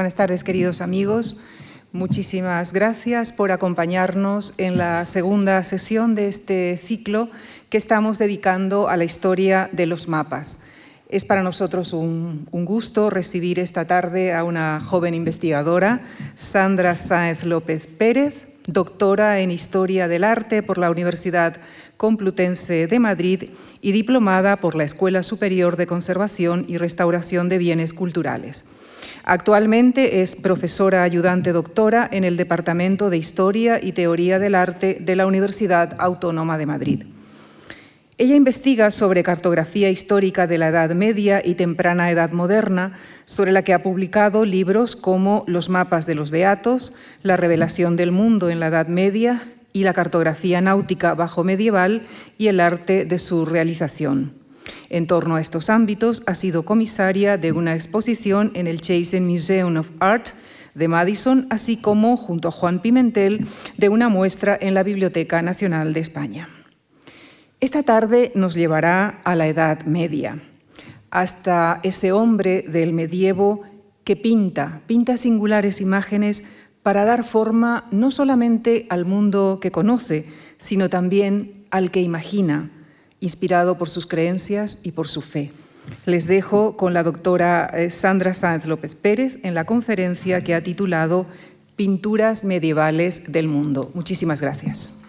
Buenas tardes, queridos amigos. Muchísimas gracias por acompañarnos en la segunda sesión de este ciclo que estamos dedicando a la historia de los mapas. Es para nosotros un, gusto recibir esta tarde a una joven investigadora, Sandra Sáenz López Pérez, doctora en Historia del Arte por la Universidad Complutense de Madrid y diplomada por la Escuela Superior de Conservación y Restauración de Bienes Culturales. Actualmente es profesora ayudante doctora en el Departamento de Historia y Teoría del Arte de la Universidad Autónoma de Madrid. Ella investiga sobre cartografía histórica de la Edad Media y temprana Edad Moderna, sobre la que ha publicado libros como Los mapas de los Beatos, La revelación del mundo en la Edad Media y la cartografía náutica bajo medieval y el arte de su realización. En torno a estos ámbitos, ha sido comisaria de una exposición en el Chazen Museum of Art de Madison, así como, junto a Juan Pimentel, de una muestra en la Biblioteca Nacional de España. Esta tarde nos llevará a la Edad Media, hasta ese hombre del medievo que pinta, pinta singulares imágenes para dar forma no solamente al mundo que conoce, sino también al que imagina, inspirado por sus creencias y por su fe. Les dejo con la doctora eh, Sandra Sáenz López Pérez en la conferencia que ha titulado Pinturas medievales del mundo. Muchísimas gracias.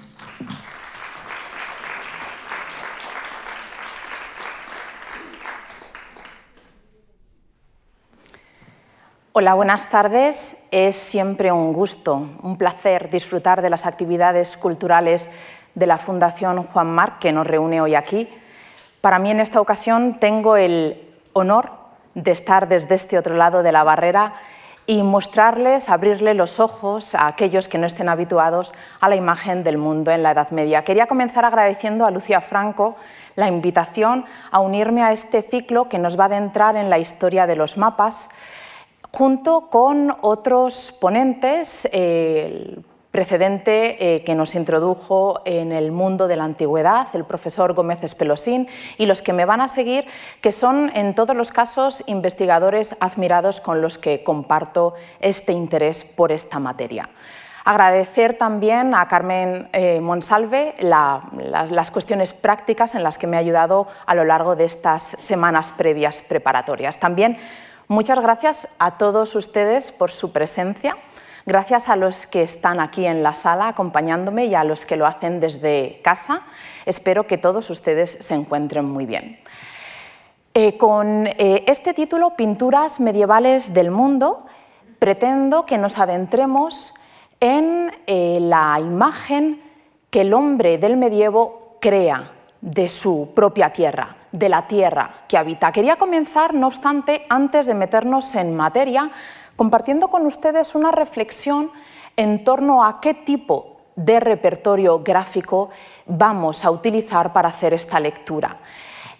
Hola, buenas tardes. Es siempre un gusto, un placer disfrutar de las actividades culturales de la Fundación Juan Marc que nos reúne hoy aquí. Para mí en esta ocasión tengo el honor de estar desde este otro lado de la barrera y mostrarles, abrirle los ojos a aquellos que no estén habituados a la imagen del mundo en la Edad Media. Quería comenzar agradeciendo a Lucia Franco la invitación a unirme a este ciclo que nos va a adentrar en la historia de los mapas, junto con otros ponentes, precedente eh, que nos introdujo en el mundo de la antigüedad, el profesor Gómez Espelosín, y los que me van a seguir, que son en todos los casos investigadores admirados con los que comparto este interés por esta materia. Agradecer también a Carmen eh, Monsalve las, cuestiones prácticas en las que me ha ayudado a lo largo de estas semanas previas preparatorias. También muchas gracias a todos ustedes por su presencia Gracias a los que están aquí en la sala acompañándome y a los que lo hacen desde casa. Espero que todos ustedes se encuentren muy bien. Eh, con eh, este título, Pinturas medievales del mundo, pretendo que nos adentremos en eh, la imagen que el hombre del medievo crea de su propia tierra, de la tierra que habita. Quería comenzar, no obstante, antes de meternos en materia, compartiendo con ustedes una reflexión en torno a qué tipo de repertorio gráfico vamos a utilizar para hacer esta lectura.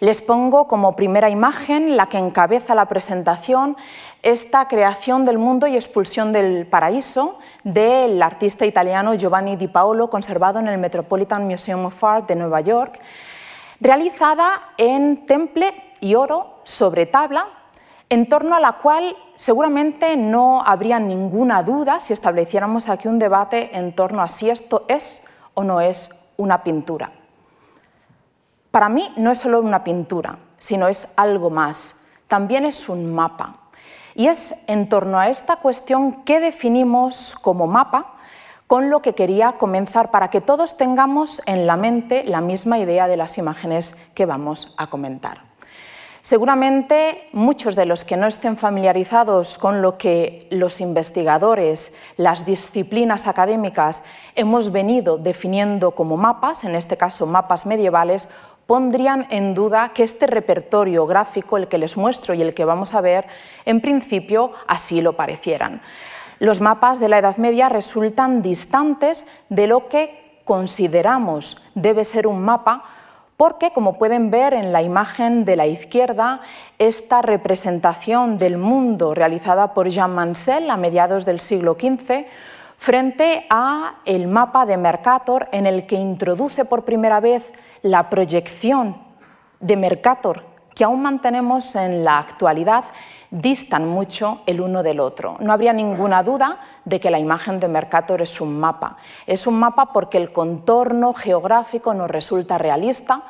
Les pongo como primera imagen la que encabeza la presentación esta creación del mundo y expulsión del paraíso del artista italiano Giovanni Di Paolo, conservado en el Metropolitan Museum of Art de Nueva York, realizada en temple y oro sobre tabla, en torno a la cual seguramente no habría ninguna duda si estableciéramos aquí un debate en torno a si esto es o no es una pintura. Para mí no es solo una pintura, sino es algo más. También es un mapa. Y es en torno a esta cuestión que definimos como mapa con lo que quería comenzar para que todos tengamos en la mente la misma idea de las imágenes que vamos a comentar. Seguramente muchos de los que no estén familiarizados con lo que los investigadores, las disciplinas académicas hemos venido definiendo como mapas, en este caso mapas medievales, pondrían en duda que este repertorio gráfico, el que les muestro y el que vamos a ver, en principio así lo parecieran. Los mapas de la Edad Media resultan distantes de lo que consideramos debe ser un mapa porque, como pueden ver en la imagen de la izquierda, esta representación del mundo realizada por Jean Mansell a mediados del siglo XV, frente a el mapa de Mercator en el que introduce por primera vez la proyección de Mercator que aún mantenemos en la actualidad, distan mucho el uno del otro. No habría ninguna duda de que la imagen de Mercator es un mapa. Es un mapa porque el contorno geográfico nos resulta realista,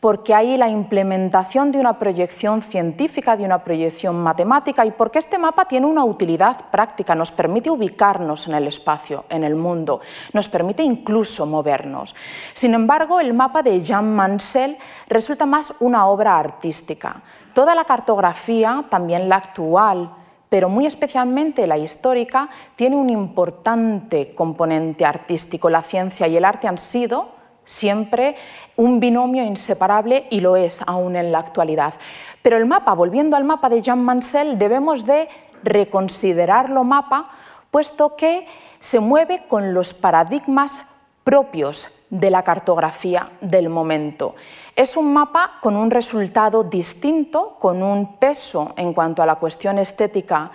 porque hay la implementación de una proyección científica, de una proyección matemática y porque este mapa tiene una utilidad práctica, nos permite ubicarnos en el espacio, en el mundo, nos permite incluso movernos. Sin embargo, el mapa de Jean Mansell resulta más una obra artística. Toda la cartografía, también la actual, pero muy especialmente la histórica, tiene un importante componente artístico. La ciencia y el arte han sido siempre un binomio inseparable y lo es aún en la actualidad. Pero el mapa, volviendo al mapa de Jean Mansell, debemos de reconsiderarlo mapa, puesto que se mueve con los paradigmas propios de la cartografía del momento. Es un mapa con un resultado distinto, con un peso en cuanto a la cuestión estética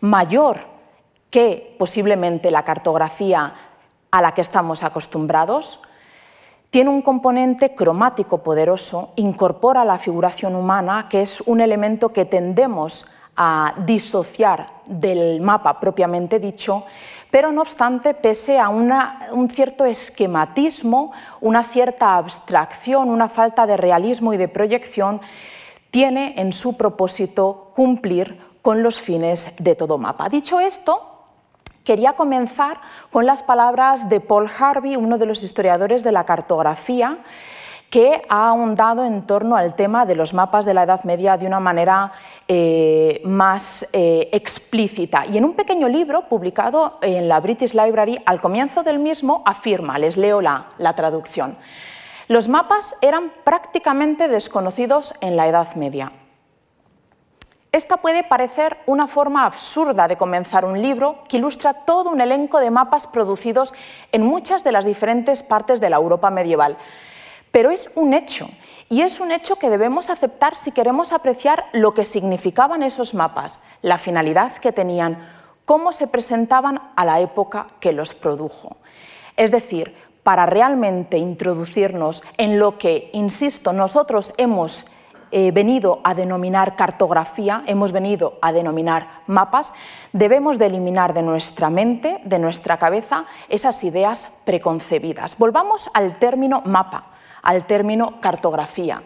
mayor que posiblemente la cartografía a la que estamos acostumbrados, tiene un componente cromático poderoso, incorpora la figuración humana, que es un elemento que tendemos a disociar del mapa propiamente dicho, pero no obstante, pese a un cierto esquematismo, una cierta abstracción, una falta de realismo y de proyección, tiene en su propósito cumplir con los fines de todo mapa. Dicho esto, quería comenzar con las palabras de Paul Harvey, uno de los historiadores de la cartografía, que ha ahondado en torno al tema de los mapas de la Edad Media de una manera eh, más eh, explícita. Y en un pequeño libro publicado en la British Library, al comienzo del mismo afirma, les leo la, la traducción, los mapas eran prácticamente desconocidos en la Edad Media. Esta puede parecer una forma absurda de comenzar un libro que ilustra todo un elenco de mapas producidos en muchas de las diferentes partes de la Europa medieval. Pero es un hecho, y es un hecho que debemos aceptar si queremos apreciar lo que significaban esos mapas, la finalidad que tenían, cómo se presentaban a la época que los produjo. Es decir, para realmente introducirnos en lo que, insisto, nosotros hemos eh, venido a denominar cartografía, hemos venido a denominar mapas, debemos de eliminar de nuestra mente, de nuestra cabeza, esas ideas preconcebidas. Volvamos al término mapa, al término cartografía.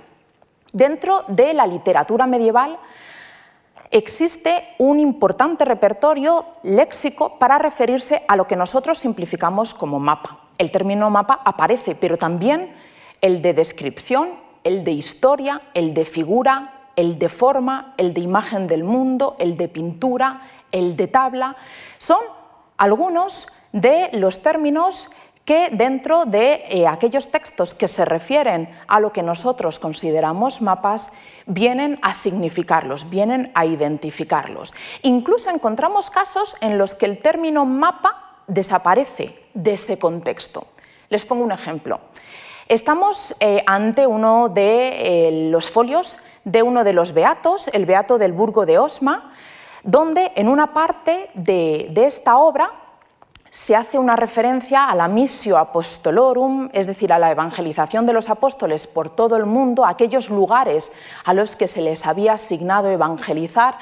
Dentro de la literatura medieval existe un importante repertorio léxico para referirse a lo que nosotros simplificamos como mapa. El término mapa aparece, pero también el de descripción el de historia, el de figura, el de forma, el de imagen del mundo, el de pintura, el de tabla. Son algunos de los términos que dentro de eh, aquellos textos que se refieren a lo que nosotros consideramos mapas vienen a significarlos, vienen a identificarlos. Incluso encontramos casos en los que el término mapa desaparece de ese contexto. Les pongo un ejemplo. Estamos eh, ante uno de eh, los folios de uno de los beatos, el beato del Burgo de Osma, donde en una parte de, esta obra se hace una referencia a la missio apostolorum, es decir, a la evangelización de los apóstoles por todo el mundo, aquellos lugares a los que se les había asignado evangelizar,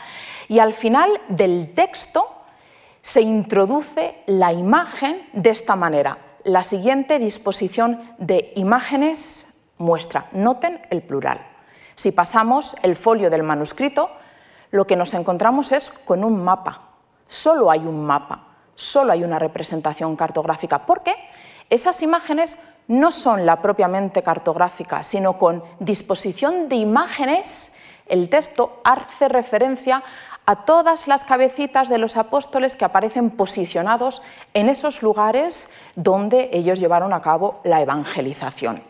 y al final del texto se introduce la imagen de esta manera la siguiente disposición de imágenes muestra. Noten el plural. Si pasamos el folio del manuscrito, lo que nos encontramos es con un mapa. Solo hay un mapa, solo hay una representación cartográfica, porque esas imágenes no son la propiamente cartográfica, sino con disposición de imágenes, el texto hace referencia a todas las cabecitas de los apóstoles que aparecen posicionados en esos lugares donde ellos llevaron a cabo la evangelización.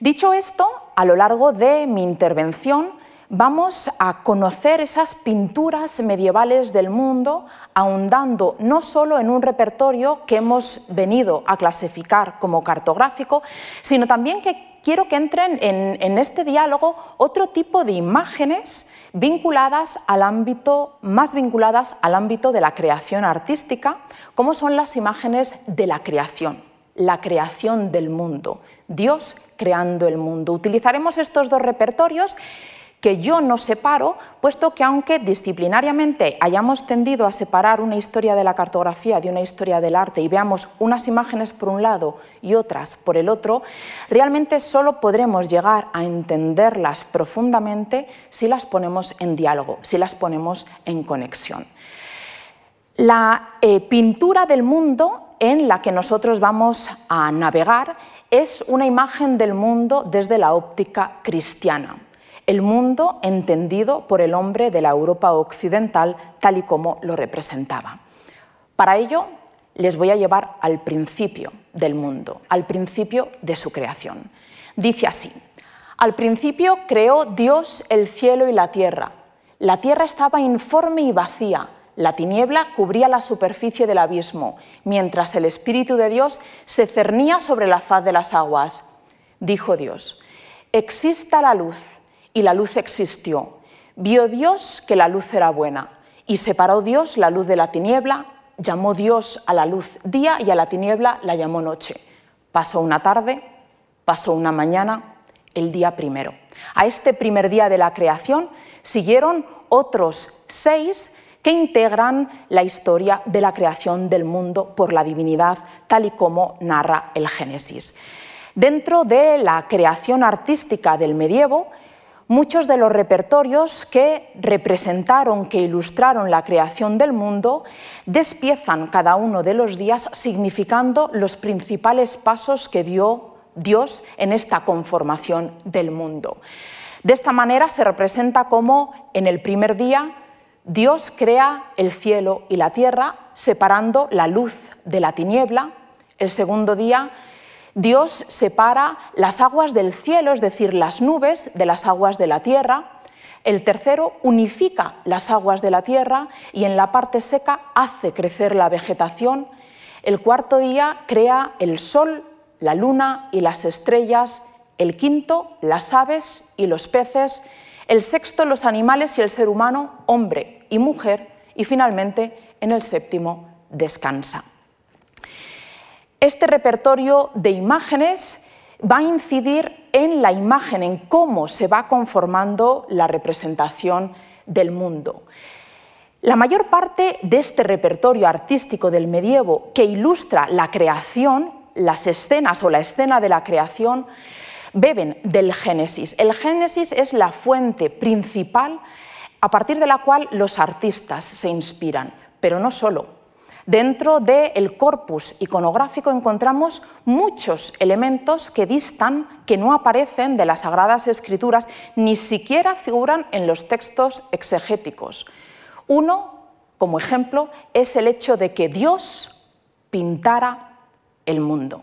Dicho esto, a lo largo de mi intervención vamos a conocer esas pinturas medievales del mundo, ahondando no solo en un repertorio que hemos venido a clasificar como cartográfico, sino también que quiero que entren en, este diálogo otro tipo de imágenes vinculadas al ámbito, más vinculadas al ámbito de la creación artística, como son las imágenes de la creación, la creación del mundo, Dios creando el mundo. Utilizaremos estos dos repertorios que yo no separo, puesto que aunque disciplinariamente hayamos tendido a separar una historia de la cartografía de una historia del arte y veamos unas imágenes por un lado y otras por el otro, realmente solo podremos llegar a entenderlas profundamente si las ponemos en diálogo, si las ponemos en conexión. La eh, pintura del mundo en la que nosotros vamos a navegar es una imagen del mundo desde la óptica cristiana el mundo entendido por el hombre de la Europa occidental tal y como lo representaba. Para ello, les voy a llevar al principio del mundo, al principio de su creación. Dice así, al principio creó Dios el cielo y la tierra. La tierra estaba informe y vacía, la tiniebla cubría la superficie del abismo, mientras el Espíritu de Dios se cernía sobre la faz de las aguas. Dijo Dios, exista la luz y la luz existió. Vio Dios que la luz era buena y separó Dios la luz de la tiniebla, llamó Dios a la luz día y a la tiniebla la llamó noche. Pasó una tarde, pasó una mañana, el día primero. A este primer día de la creación siguieron otros seis que integran la historia de la creación del mundo por la divinidad, tal y como narra el Génesis. Dentro de la creación artística del medievo, Muchos de los repertorios que representaron, que ilustraron la creación del mundo, despiezan cada uno de los días significando los principales pasos que dio Dios en esta conformación del mundo. De esta manera se representa como en el primer día Dios crea el cielo y la tierra separando la luz de la tiniebla. El segundo día Dios separa las aguas del cielo, es decir, las nubes, de las aguas de la tierra. El tercero unifica las aguas de la tierra y en la parte seca hace crecer la vegetación. El cuarto día crea el sol, la luna y las estrellas. El quinto, las aves y los peces. El sexto, los animales y el ser humano, hombre y mujer. Y finalmente, en el séptimo, descansa. Este repertorio de imágenes va a incidir en la imagen, en cómo se va conformando la representación del mundo. La mayor parte de este repertorio artístico del medievo que ilustra la creación, las escenas o la escena de la creación, beben del Génesis. El Génesis es la fuente principal a partir de la cual los artistas se inspiran, pero no solo. Dentro del corpus iconográfico encontramos muchos elementos que distan, que no aparecen de las Sagradas Escrituras, ni siquiera figuran en los textos exegéticos. Uno, como ejemplo, es el hecho de que Dios pintara el mundo.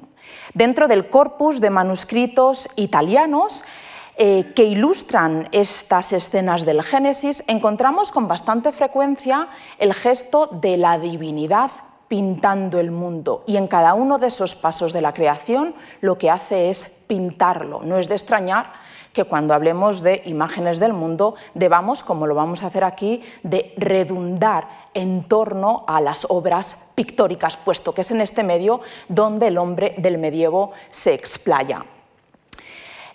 Dentro del corpus de manuscritos italianos eh, que ilustran estas escenas del Génesis, encontramos con bastante frecuencia el gesto de la divinidad pintando el mundo y en cada uno de esos pasos de la creación lo que hace es pintarlo. No es de extrañar que cuando hablemos de imágenes del mundo debamos, como lo vamos a hacer aquí, de redundar en torno a las obras pictóricas, puesto que es en este medio donde el hombre del medievo se explaya.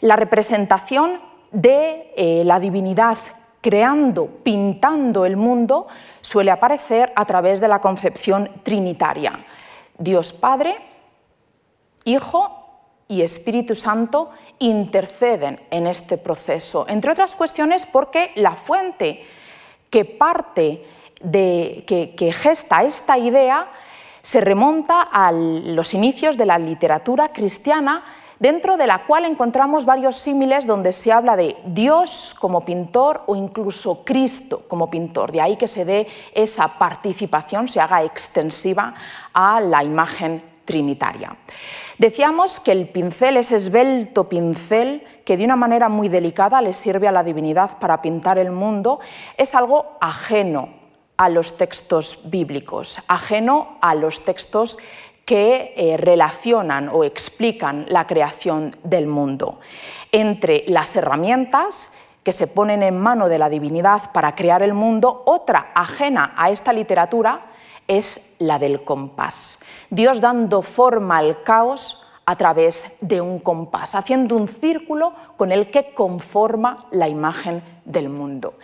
La representación de eh, la divinidad creando, pintando el mundo, suele aparecer a través de la concepción trinitaria. Dios Padre, Hijo y Espíritu Santo interceden en este proceso, entre otras cuestiones porque la fuente que parte de, que gesta esta idea se remonta a los inicios de la literatura cristiana dentro de la cual encontramos varios símiles donde se habla de Dios como pintor o incluso Cristo como pintor. De ahí que se dé esa participación, se haga extensiva a la imagen trinitaria. Decíamos que el pincel, ese esbelto pincel que de una manera muy delicada le sirve a la divinidad para pintar el mundo, es algo ajeno a los textos bíblicos, ajeno a los textos que eh, relacionan o explican la creación del mundo. Entre las herramientas que se ponen en mano de la divinidad para crear el mundo, otra ajena a esta literatura es la del compás. Dios dando forma al caos a través de un compás, haciendo un círculo con el que conforma la imagen del mundo.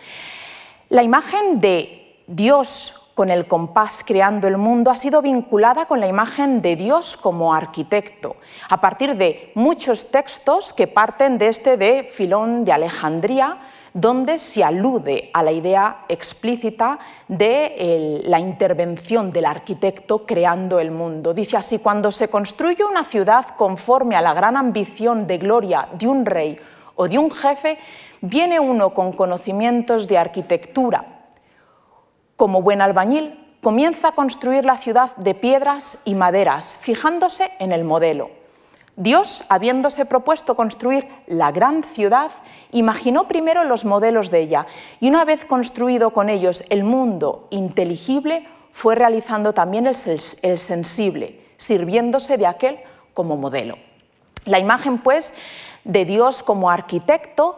La imagen de Dios con el compás creando el mundo ha sido vinculada con la imagen de Dios como arquitecto, a partir de muchos textos que parten de este de Filón de Alejandría, donde se alude a la idea explícita de la intervención del arquitecto creando el mundo. Dice así, cuando se construye una ciudad conforme a la gran ambición de gloria de un rey o de un jefe, viene uno con conocimientos de arquitectura. Como buen albañil, comienza a construir la ciudad de piedras y maderas, fijándose en el modelo. Dios, habiéndose propuesto construir la gran ciudad, imaginó primero los modelos de ella y una vez construido con ellos el mundo inteligible, fue realizando también el, sensible, sirviéndose de aquel como modelo. La imagen, pues, de Dios como arquitecto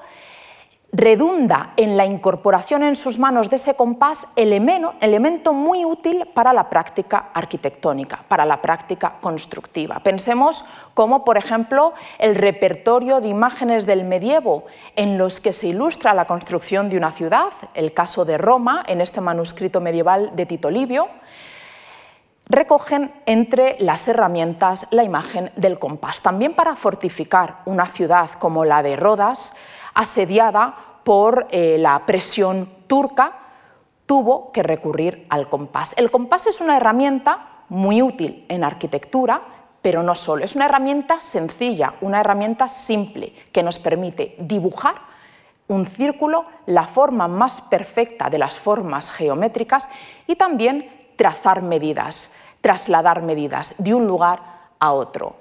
redunda en la incorporación en sus manos de ese compás elemento, elemento muy útil para la práctica arquitectónica, para la práctica constructiva. Pensemos como, por ejemplo, el repertorio de imágenes del medievo en los que se ilustra la construcción de una ciudad, el caso de Roma en este manuscrito medieval de Tito Livio, recogen entre las herramientas la imagen del compás. También para fortificar una ciudad como la de Rodas, asediada por eh, la presión turca, tuvo que recurrir al compás. El compás es una herramienta muy útil en arquitectura, pero no solo. Es una herramienta sencilla, una herramienta simple que nos permite dibujar un círculo, la forma más perfecta de las formas geométricas y también trazar medidas, trasladar medidas de un lugar a otro.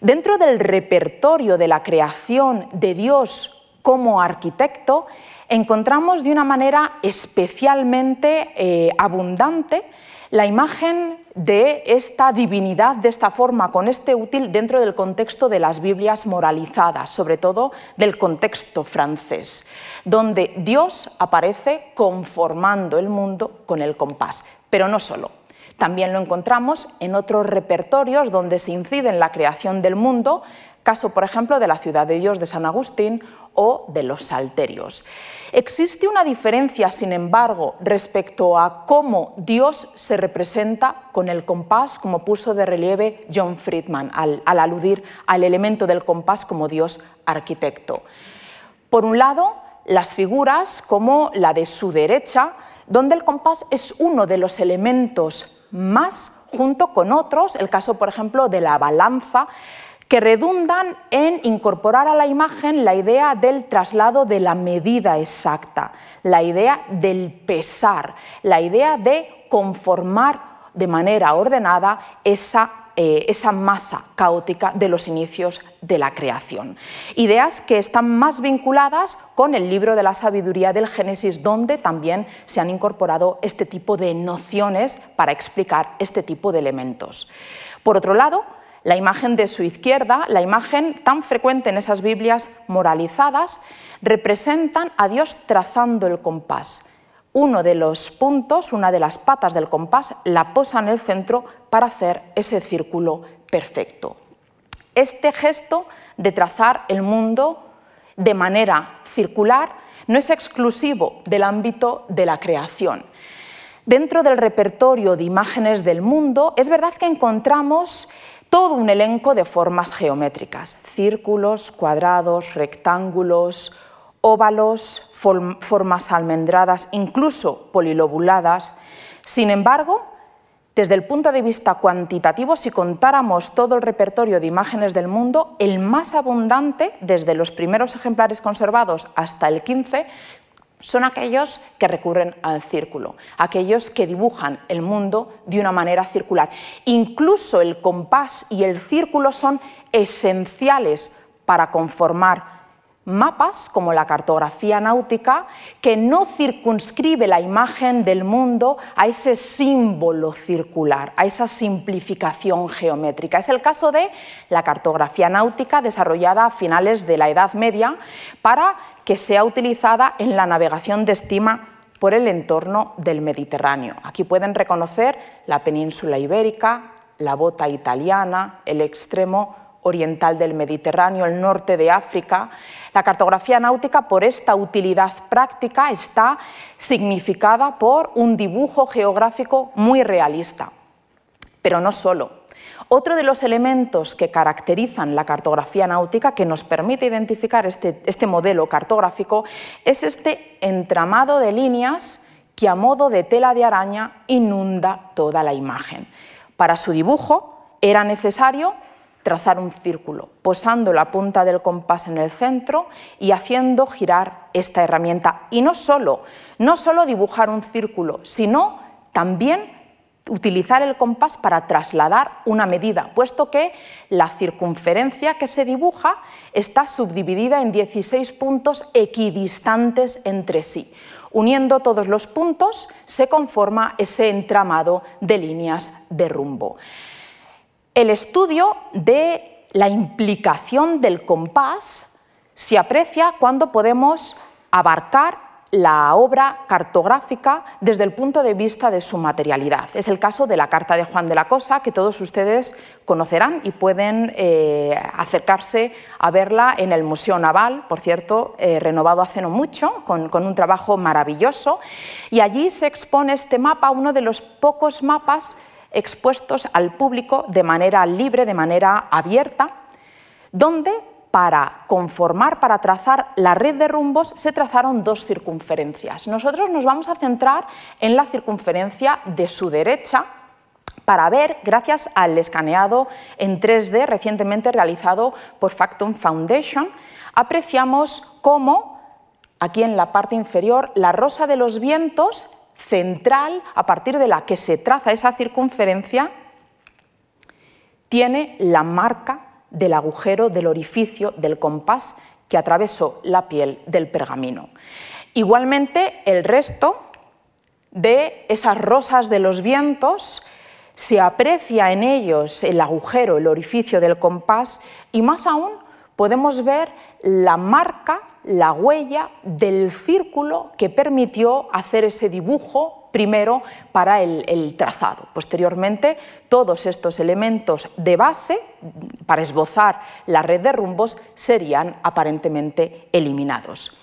Dentro del repertorio de la creación de Dios como arquitecto, encontramos de una manera especialmente eh, abundante la imagen de esta divinidad de esta forma, con este útil dentro del contexto de las Biblias moralizadas, sobre todo del contexto francés, donde Dios aparece conformando el mundo con el compás, pero no solo. También lo encontramos en otros repertorios donde se incide en la creación del mundo, caso por ejemplo de la ciudad de Dios de San Agustín o de los salterios. Existe una diferencia, sin embargo, respecto a cómo Dios se representa con el compás, como puso de relieve John Friedman al, aludir al elemento del compás como Dios arquitecto. Por un lado, las figuras como la de su derecha, donde el compás es uno de los elementos más, junto con otros, el caso, por ejemplo, de la balanza, que redundan en incorporar a la imagen la idea del traslado de la medida exacta, la idea del pesar, la idea de conformar de manera ordenada esa, eh, esa masa caótica de los inicios de la creación. Ideas que están más vinculadas con el libro de la sabiduría del Génesis, donde también se han incorporado este tipo de nociones para explicar este tipo de elementos. Por otro lado, la imagen de su izquierda, la imagen tan frecuente en esas Biblias moralizadas, representan a Dios trazando el compás. Uno de los puntos, una de las patas del compás, la posa en el centro para hacer ese círculo perfecto. Este gesto de trazar el mundo de manera circular no es exclusivo del ámbito de la creación. Dentro del repertorio de imágenes del mundo, es verdad que encontramos todo un elenco de formas geométricas, círculos, cuadrados, rectángulos, óvalos, formas almendradas, incluso polilobuladas. Sin embargo, desde el punto de vista cuantitativo, si contáramos todo el repertorio de imágenes del mundo, el más abundante, desde los primeros ejemplares conservados hasta el 15, son aquellos que recurren al círculo, aquellos que dibujan el mundo de una manera circular. Incluso el compás y el círculo son esenciales para conformar mapas como la cartografía náutica que no circunscribe la imagen del mundo a ese símbolo circular, a esa simplificación geométrica. Es el caso de la cartografía náutica desarrollada a finales de la Edad Media para que sea utilizada en la navegación de estima por el entorno del Mediterráneo. Aquí pueden reconocer la península ibérica, la bota italiana, el extremo oriental del Mediterráneo, el norte de África. La cartografía náutica, por esta utilidad práctica, está significada por un dibujo geográfico muy realista. Pero no solo. Otro de los elementos que caracterizan la cartografía náutica, que nos permite identificar este, este modelo cartográfico, es este entramado de líneas que a modo de tela de araña inunda toda la imagen. Para su dibujo era necesario trazar un círculo, posando la punta del compás en el centro y haciendo girar esta herramienta. Y no solo, no solo dibujar un círculo, sino también utilizar el compás para trasladar una medida, puesto que la circunferencia que se dibuja está subdividida en 16 puntos equidistantes entre sí. Uniendo todos los puntos se conforma ese entramado de líneas de rumbo. El estudio de la implicación del compás se aprecia cuando podemos abarcar la obra cartográfica desde el punto de vista de su materialidad. Es el caso de la Carta de Juan de la Cosa, que todos ustedes conocerán y pueden eh, acercarse a verla en el Museo Naval, por cierto, eh, renovado hace no mucho, con, con un trabajo maravilloso. Y allí se expone este mapa, uno de los pocos mapas expuestos al público de manera libre, de manera abierta, donde para conformar, para trazar la red de rumbos, se trazaron dos circunferencias. Nosotros nos vamos a centrar en la circunferencia de su derecha para ver, gracias al escaneado en 3D recientemente realizado por Factum Foundation, apreciamos cómo aquí en la parte inferior la rosa de los vientos central, a partir de la que se traza esa circunferencia, tiene la marca del agujero del orificio del compás que atravesó la piel del pergamino. Igualmente, el resto de esas rosas de los vientos se aprecia en ellos el agujero, el orificio del compás y más aún podemos ver la marca, la huella del círculo que permitió hacer ese dibujo primero para el, trazado. Posteriormente, todos estos elementos de base para esbozar la red de rumbos serían aparentemente eliminados.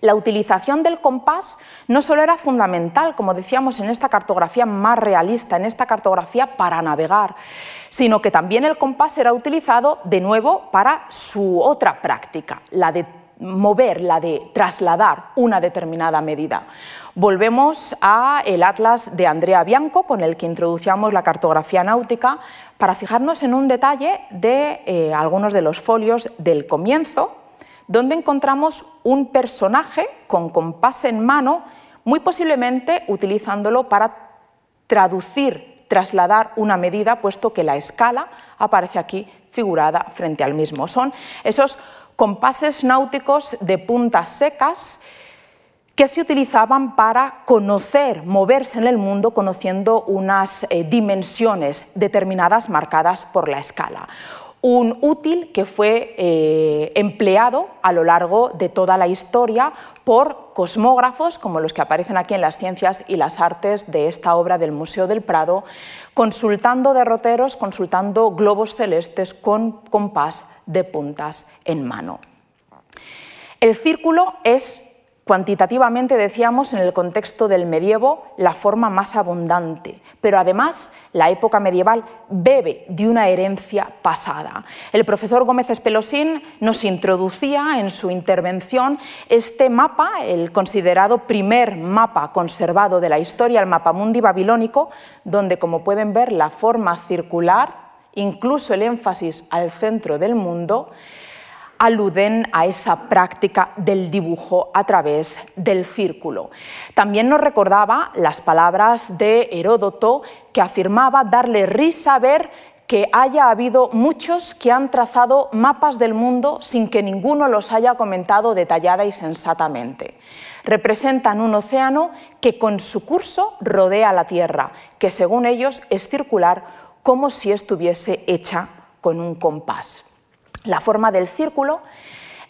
La utilización del compás no solo era fundamental, como decíamos, en esta cartografía más realista, en esta cartografía para navegar, sino que también el compás era utilizado de nuevo para su otra práctica, la de mover, la de trasladar una determinada medida. Volvemos a el atlas de Andrea Bianco, con el que introducíamos la cartografía náutica, para fijarnos en un detalle de eh, algunos de los folios del comienzo, donde encontramos un personaje con compás en mano, muy posiblemente utilizándolo para traducir, trasladar una medida, puesto que la escala aparece aquí figurada frente al mismo. Son esos compases náuticos de puntas secas que se utilizaban para conocer, moverse en el mundo conociendo unas eh, dimensiones determinadas marcadas por la escala. Un útil que fue eh, empleado a lo largo de toda la historia por cosmógrafos como los que aparecen aquí en las ciencias y las artes de esta obra del Museo del Prado, consultando derroteros, consultando globos celestes con compás de puntas en mano. El círculo es Cuantitativamente decíamos en el contexto del medievo la forma más abundante, pero además la época medieval bebe de una herencia pasada. El profesor Gómez Espelosín nos introducía en su intervención este mapa, el considerado primer mapa conservado de la historia, el mapa mundi babilónico, donde como pueden ver la forma circular, incluso el énfasis al centro del mundo, aluden a esa práctica del dibujo a través del círculo. También nos recordaba las palabras de Heródoto que afirmaba darle risa ver que haya habido muchos que han trazado mapas del mundo sin que ninguno los haya comentado detallada y sensatamente. Representan un océano que con su curso rodea la Tierra, que según ellos es circular como si estuviese hecha con un compás. La forma del círculo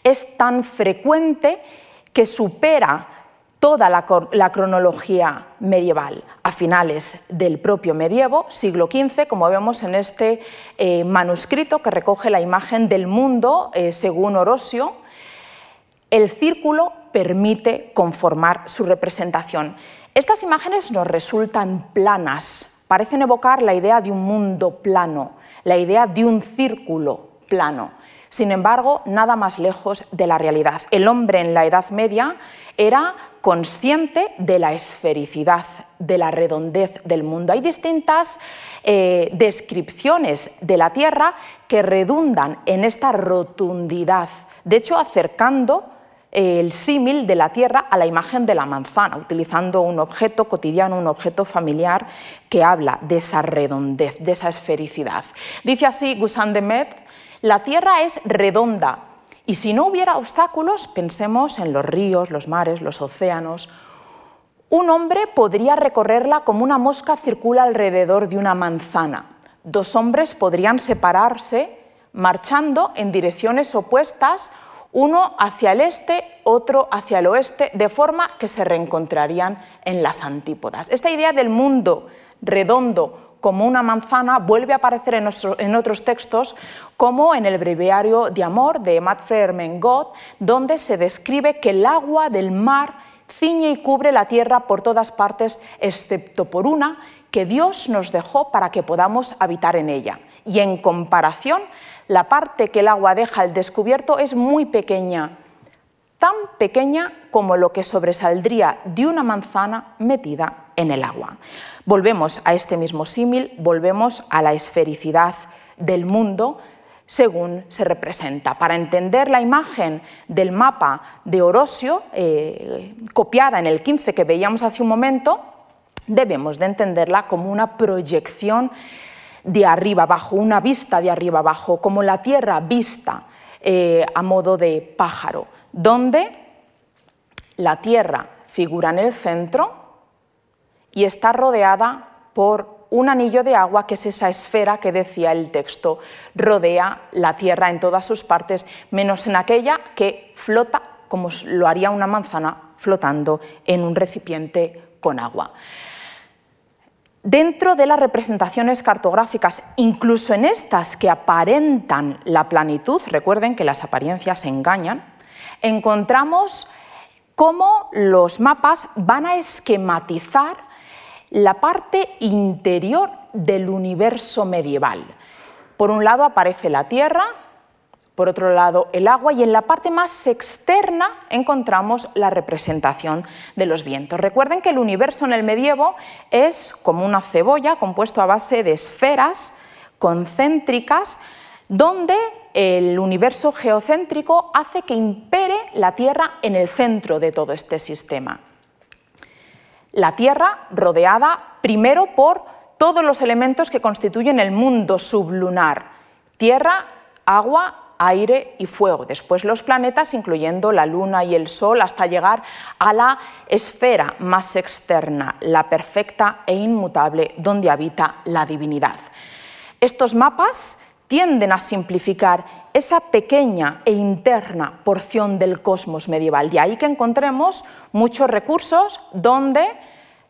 es tan frecuente que supera toda la, cronología medieval a finales del propio medievo, siglo XV, como vemos en este eh, manuscrito que recoge la imagen del mundo eh, según Orosio, el círculo permite conformar su representación. Estas imágenes nos resultan planas, parecen evocar la idea de un mundo plano, la idea de un círculo plano. Sin embargo, nada más lejos de la realidad. El hombre en la Edad Media era consciente de la esfericidad, de la redondez del mundo. Hay distintas eh, descripciones de la Tierra que redundan en esta rotundidad, de hecho acercando eh, el símil de la Tierra a la imagen de la manzana, utilizando un objeto cotidiano, un objeto familiar que habla de esa redondez, de esa esfericidad. Dice así Gusan de la Tierra es redonda, y si no hubiera obstáculos, pensemos en los ríos, los mares, los océanos. Un hombre podría recorrerla como una mosca circula alrededor de una manzana. Dos hombres podrían separarse marchando en direcciones opuestas, uno hacia el este, otro hacia el oeste, de forma que se reencontrarían en las antípodas. Esta idea del mundo redondo como una manzana vuelve a aparecer en, otros textos, como en el breviario de amor de Matfred Ermengot, donde se describe que el agua del mar ciñe y cubre la tierra por todas partes, excepto por una que Dios nos dejó para que podamos habitar en ella. Y en comparación, la parte que el agua deja al descubierto es muy pequeña, tan pequeña como lo que sobresaldría de una manzana metida en el agua. Volvemos a este mismo símil, volvemos a la esfericidad del mundo según se representa. Para entender la imagen del mapa de Orosio, eh, copiada en el 15 que veíamos hace un momento, debemos de entenderla como una proyección de arriba abajo, una vista de arriba abajo, como la tierra vista eh, a modo de pájaro, donde la tierra figura en el centro y está rodeada por un anillo de agua que es esa esfera que decía el texto, rodea la tierra en todas sus partes, menos en aquella que flota como lo haría una manzana flotando en un recipiente con agua. Dentro de las representaciones cartográficas, incluso en estas que aparentan la planitud, recuerden que las apariencias engañan, encontramos cómo los mapas van a esquematizar la parte interior del universo medieval. Por un lado aparece la tierra, por otro lado el agua y en la parte más externa encontramos la representación de los vientos. Recuerden que el universo en el medievo es como una cebolla compuesto a base de esferas concéntricas donde el universo geocéntrico hace que impere la Tierra en el centro de todo este sistema. La Tierra rodeada primero por todos los elementos que constituyen el mundo sublunar, tierra, agua, aire y fuego. Después los planetas, incluyendo la Luna y el Sol, hasta llegar a la esfera más externa, la perfecta e inmutable, donde habita la divinidad. Estos mapas tienden a simplificar esa pequeña e interna porción del cosmos medieval. De ahí que encontremos muchos recursos donde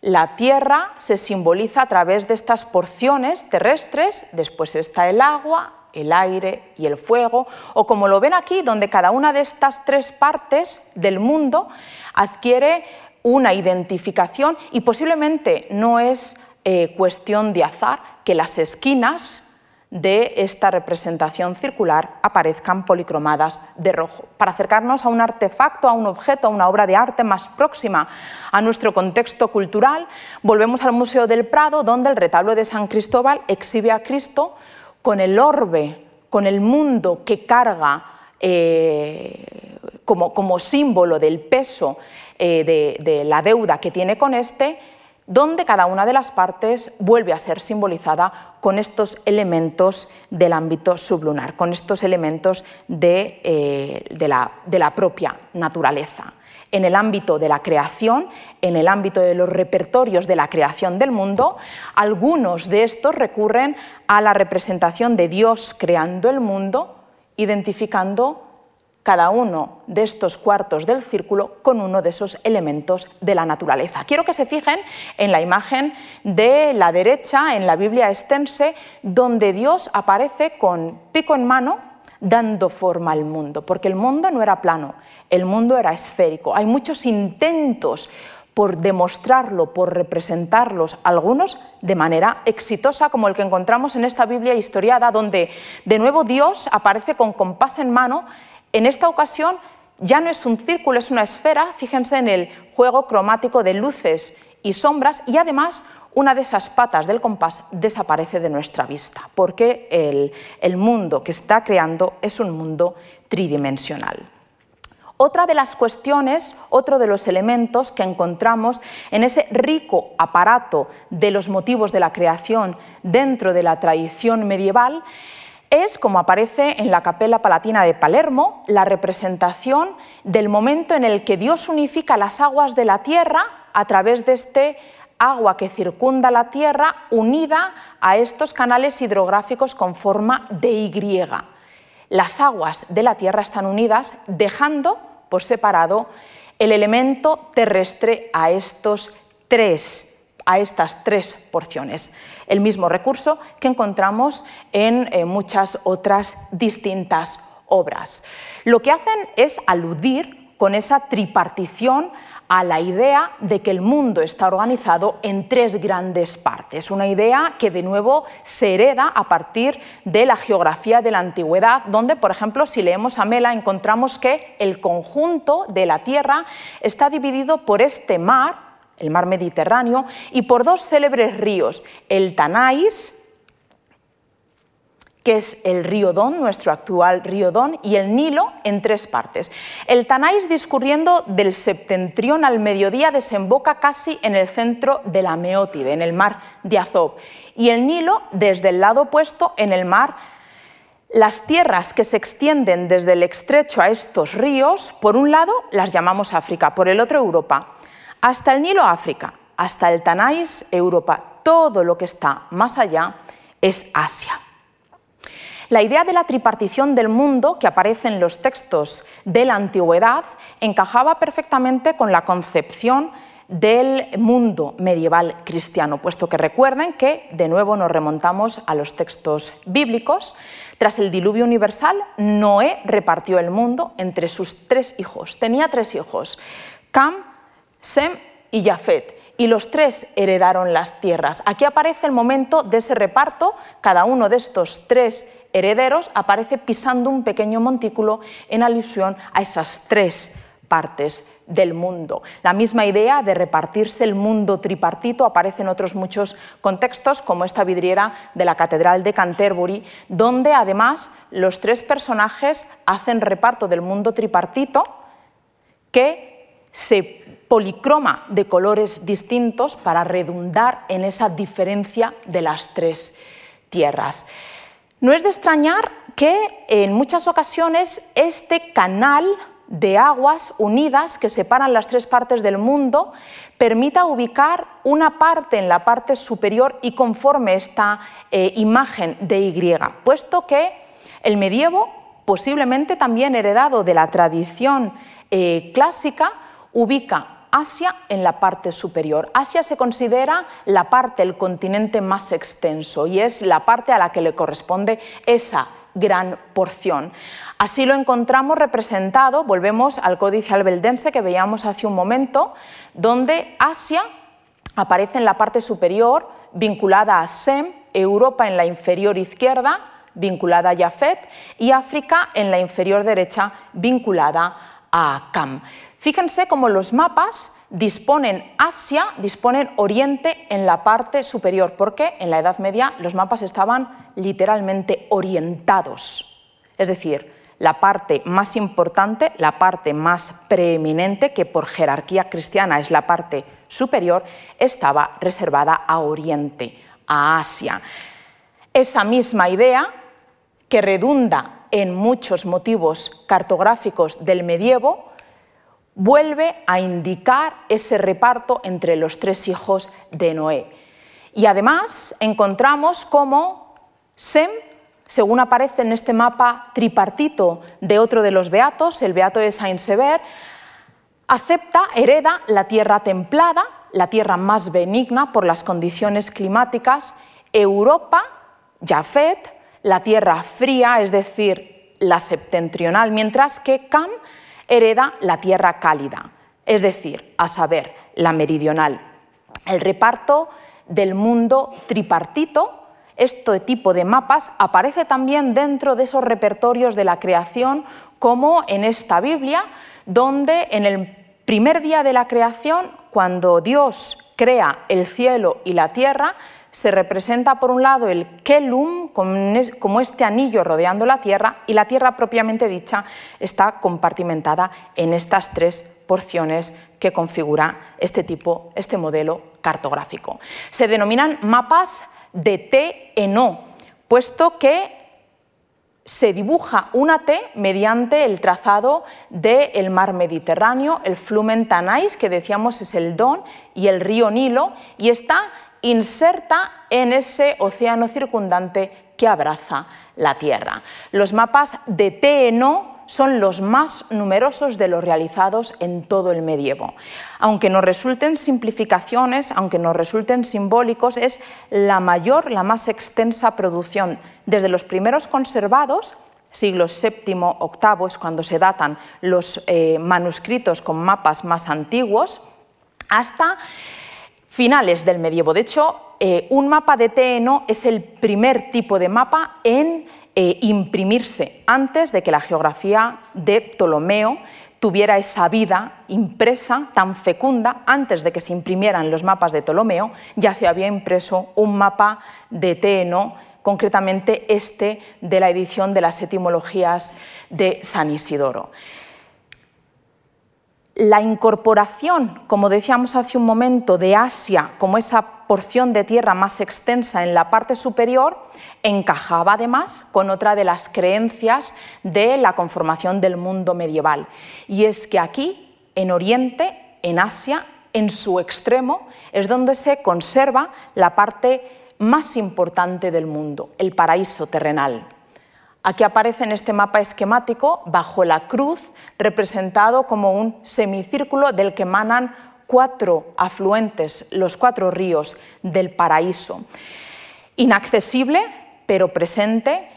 la Tierra se simboliza a través de estas porciones terrestres, después está el agua, el aire y el fuego, o como lo ven aquí, donde cada una de estas tres partes del mundo adquiere una identificación y posiblemente no es eh, cuestión de azar que las esquinas de esta representación circular aparezcan policromadas de rojo. Para acercarnos a un artefacto, a un objeto, a una obra de arte más próxima a nuestro contexto cultural, volvemos al Museo del Prado, donde el retablo de San Cristóbal exhibe a Cristo con el orbe, con el mundo que carga eh, como, símbolo del peso eh, de la deuda que tiene con este donde cada una de las partes vuelve a ser simbolizada con estos elementos del ámbito sublunar, con estos elementos de, eh, de la propia naturaleza. En el ámbito de la creación, en el ámbito de los repertorios de la creación del mundo, algunos de estos recurren a la representación de Dios creando el mundo, identificando cada uno de estos cuartos del círculo con uno de esos elementos de la naturaleza. Quiero que se fijen en la imagen de la derecha en la Biblia estense, donde Dios aparece con pico en mano dando forma al mundo, porque el mundo no era plano, el mundo era esférico. Hay muchos intentos por demostrarlo, por representarlos, algunos de manera exitosa, como el que encontramos en esta Biblia historiada, donde de nuevo Dios aparece con compás en mano en esta ocasión ya no es un círculo, es una esfera, fíjense en el juego cromático de luces y sombras y además una de esas patas del compás desaparece de nuestra vista, porque el, mundo que está creando es un mundo tridimensional. Otra de las cuestiones, otro de los elementos que encontramos en ese rico aparato de los motivos de la creación dentro de la tradición medieval es, como aparece en la Capella Palatina de Palermo, la representación del momento en el que Dios unifica las aguas de la tierra a través de este agua que circunda la tierra unida a estos canales hidrográficos con forma de Y. Las aguas de la tierra están unidas dejando por separado el elemento terrestre a estos tres a estas tres porciones. El mismo recurso que encontramos en eh, muchas otras distintas obras. Lo que hacen es aludir con esa tripartición a la idea de que el mundo está organizado en tres grandes partes, una idea que de nuevo se hereda a partir de la geografía de la antigüedad, donde, por ejemplo, si leemos a Mela, encontramos que el conjunto de la Tierra está dividido por este mar, el mar Mediterráneo, y por dos célebres ríos, el Tanais, que es el río Don, nuestro actual río Don, y el Nilo en tres partes. El Tanais, discurriendo del septentrión al mediodía, desemboca casi en el centro de la Meótide, en el mar de Azov, y el Nilo, desde el lado opuesto, en el mar las tierras que se extienden desde el estrecho a estos ríos, por un lado las llamamos África, por el otro Europa. Hasta el Nilo, África, hasta el Tanais, Europa, todo lo que está más allá es Asia. La idea de la tripartición del mundo que aparece en los textos de la antigüedad encajaba perfectamente con la concepción del mundo medieval cristiano, puesto que recuerden que de nuevo nos remontamos a los textos bíblicos. Tras el diluvio universal, Noé repartió el mundo entre sus tres hijos. Tenía tres hijos, Cam, Sem y Jafet, y los tres heredaron las tierras. Aquí aparece el momento de ese reparto, cada uno de estos tres herederos aparece pisando un pequeño montículo en alusión a esas tres partes del mundo. La misma idea de repartirse el mundo tripartito aparece en otros muchos contextos, como esta vidriera de la Catedral de Canterbury, donde además los tres personajes hacen reparto del mundo tripartito que se policroma de colores distintos para redundar en esa diferencia de las tres tierras. No es de extrañar que en muchas ocasiones este canal de aguas unidas que separan las tres partes del mundo permita ubicar una parte en la parte superior y conforme esta eh, imagen de Y, puesto que el medievo, posiblemente también heredado de la tradición eh, clásica, ubica Asia en la parte superior. Asia se considera la parte, el continente más extenso y es la parte a la que le corresponde esa gran porción. Así lo encontramos representado, volvemos al códice albeldense que veíamos hace un momento, donde Asia aparece en la parte superior vinculada a Sem, Europa en la inferior izquierda, vinculada a Jafet, y África en la inferior derecha, vinculada a Cam. Fíjense cómo los mapas disponen Asia, disponen Oriente en la parte superior, porque en la Edad Media los mapas estaban literalmente orientados. Es decir, la parte más importante, la parte más preeminente, que por jerarquía cristiana es la parte superior, estaba reservada a Oriente, a Asia. Esa misma idea, que redunda en muchos motivos cartográficos del medievo, vuelve a indicar ese reparto entre los tres hijos de Noé. Y además encontramos cómo Sem según aparece en este mapa tripartito de otro de los beatos, el beato de Saint-Sever, acepta, hereda la tierra templada, la tierra más benigna por las condiciones climáticas, Europa, Jafet, la tierra fría, es decir, la septentrional, mientras que Cam hereda la tierra cálida, es decir, a saber, la meridional. El reparto del mundo tripartito, este tipo de mapas, aparece también dentro de esos repertorios de la creación, como en esta Biblia, donde en el primer día de la creación, cuando Dios crea el cielo y la tierra, se representa por un lado el kelum, como este anillo rodeando la Tierra, y la Tierra propiamente dicha está compartimentada en estas tres porciones que configura este tipo, este modelo cartográfico. Se denominan mapas de T en O, puesto que se dibuja una T mediante el trazado del mar Mediterráneo, el Flumen Tanais, que decíamos es el Don, y el río Nilo, y está inserta en ese océano circundante que abraza la Tierra. Los mapas de TNO son los más numerosos de los realizados en todo el medievo. Aunque nos resulten simplificaciones, aunque nos resulten simbólicos, es la mayor, la más extensa producción. Desde los primeros conservados, siglos VII, VIII, es cuando se datan los eh, manuscritos con mapas más antiguos, hasta finales del medievo. De hecho, eh, un mapa de TNO es el primer tipo de mapa en eh, imprimirse antes de que la geografía de Ptolomeo tuviera esa vida impresa tan fecunda, antes de que se imprimieran los mapas de Ptolomeo, ya se había impreso un mapa de TNO, concretamente este de la edición de las etimologías de San Isidoro. La incorporación, como decíamos hace un momento, de Asia como esa porción de tierra más extensa en la parte superior, encajaba además con otra de las creencias de la conformación del mundo medieval. Y es que aquí, en Oriente, en Asia, en su extremo, es donde se conserva la parte más importante del mundo, el paraíso terrenal. Aquí aparece en este mapa esquemático, bajo la cruz, representado como un semicírculo del que emanan cuatro afluentes, los cuatro ríos del paraíso. Inaccesible, pero presente,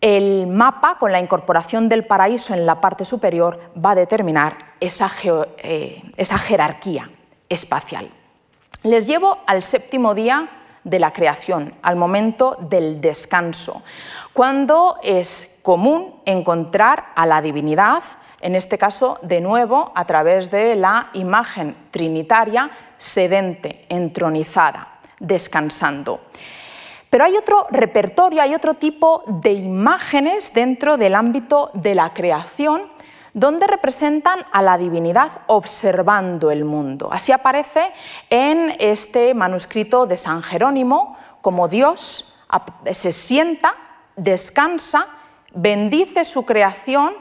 el mapa, con la incorporación del paraíso en la parte superior, va a determinar esa, eh, esa jerarquía espacial. Les llevo al séptimo día de la creación, al momento del descanso cuando es común encontrar a la divinidad, en este caso de nuevo a través de la imagen trinitaria sedente, entronizada, descansando. Pero hay otro repertorio, hay otro tipo de imágenes dentro del ámbito de la creación donde representan a la divinidad observando el mundo. Así aparece en este manuscrito de San Jerónimo, como Dios se sienta descansa, bendice su creación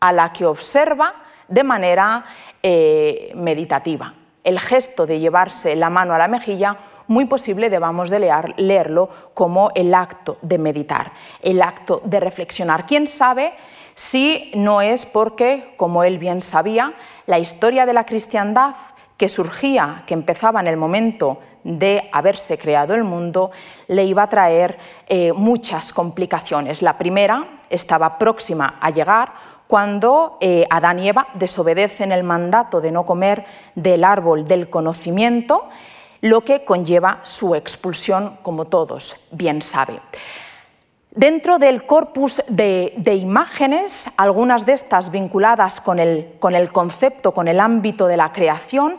a la que observa de manera eh, meditativa. El gesto de llevarse la mano a la mejilla, muy posible debamos de leerlo como el acto de meditar, el acto de reflexionar. ¿Quién sabe si no es porque, como él bien sabía, la historia de la cristiandad que surgía, que empezaba en el momento de haberse creado el mundo, le iba a traer eh, muchas complicaciones. La primera estaba próxima a llegar cuando eh, Adán y Eva desobedecen el mandato de no comer del árbol del conocimiento, lo que conlleva su expulsión, como todos bien saben. Dentro del corpus de, imágenes, algunas de estas vinculadas con el, con el concepto, con el ámbito de la creación,